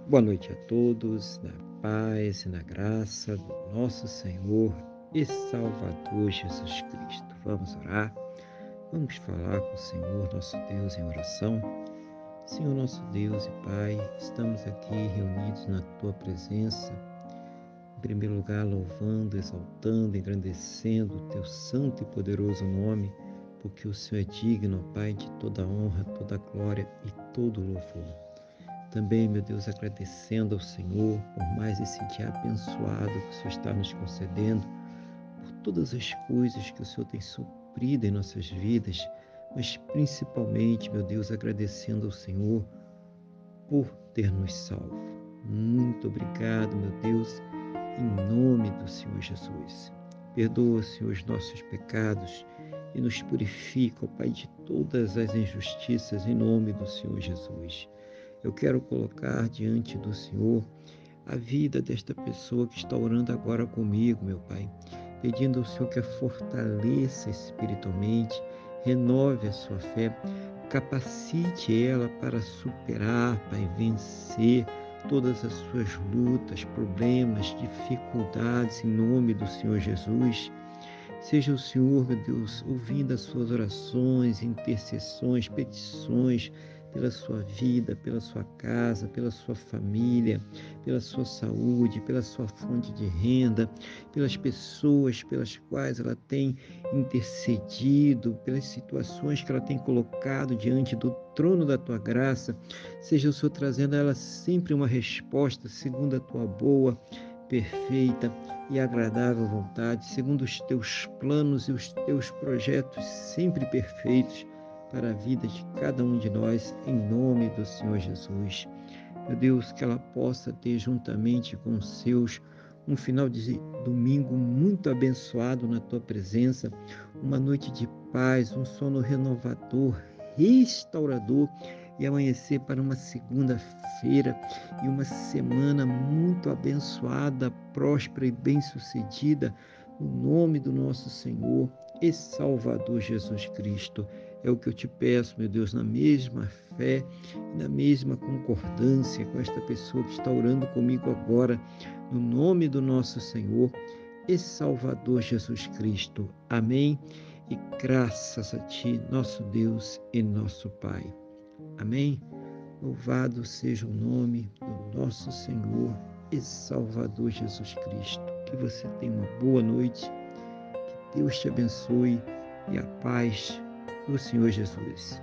Boa noite a todos, na paz e na graça do nosso Senhor e Salvador Jesus Cristo. Vamos orar, vamos falar com o Senhor, nosso Deus, em oração. Senhor, nosso Deus e Pai, estamos aqui reunidos na Tua presença. Em primeiro lugar, louvando, exaltando, engrandecendo o Teu santo e poderoso nome, porque o Senhor é digno, Pai, de toda honra, toda glória e todo louvor. Também, meu Deus, agradecendo ao Senhor por mais esse dia abençoado que o Senhor está nos concedendo, por todas as coisas que o Senhor tem suprido em nossas vidas, mas principalmente, meu Deus, agradecendo ao Senhor por ter nos salvo. Muito obrigado, meu Deus, em nome do Senhor Jesus. Perdoa, Senhor, os nossos pecados e nos purifica, ó Pai, de todas as injustiças em nome do Senhor Jesus. Eu quero colocar diante do Senhor a vida desta pessoa que está orando agora comigo, meu Pai, pedindo ao Senhor que a fortaleça espiritualmente, renove a sua fé, capacite ela para superar, Pai, vencer todas as suas lutas, problemas, dificuldades em nome do Senhor Jesus. Seja o Senhor, meu Deus, ouvindo as suas orações, intercessões, petições, pela sua vida, pela sua casa, pela sua família, pela sua saúde, pela sua fonte de renda, pelas pessoas pelas quais ela tem intercedido, pelas situações que ela tem colocado diante do trono da tua graça. Seja o Senhor trazendo a ela sempre uma resposta segundo a tua boa, perfeita e agradável vontade, segundo os teus planos e os teus projetos sempre perfeitos para a vida de cada um de nós, em nome do Senhor Jesus. Meu Deus, que ela possa ter juntamente com os seus um final de domingo muito abençoado na tua presença, uma noite de paz, um sono renovador, restaurador e amanhecer para uma segunda-feira e uma semana muito abençoada, próspera e bem-sucedida, no nome do nosso Senhor e Salvador Jesus Cristo. É o que eu te peço, meu Deus, na mesma fé, na mesma concordância com esta pessoa que está orando comigo agora, no nome do nosso Senhor e Salvador Jesus Cristo. Amém. E graças a Ti, nosso Deus e nosso Pai. Amém. Louvado seja o nome do nosso Senhor e Salvador Jesus Cristo. Que você tenha uma boa noite, que Deus te abençoe e a paz do Senhor Jesus.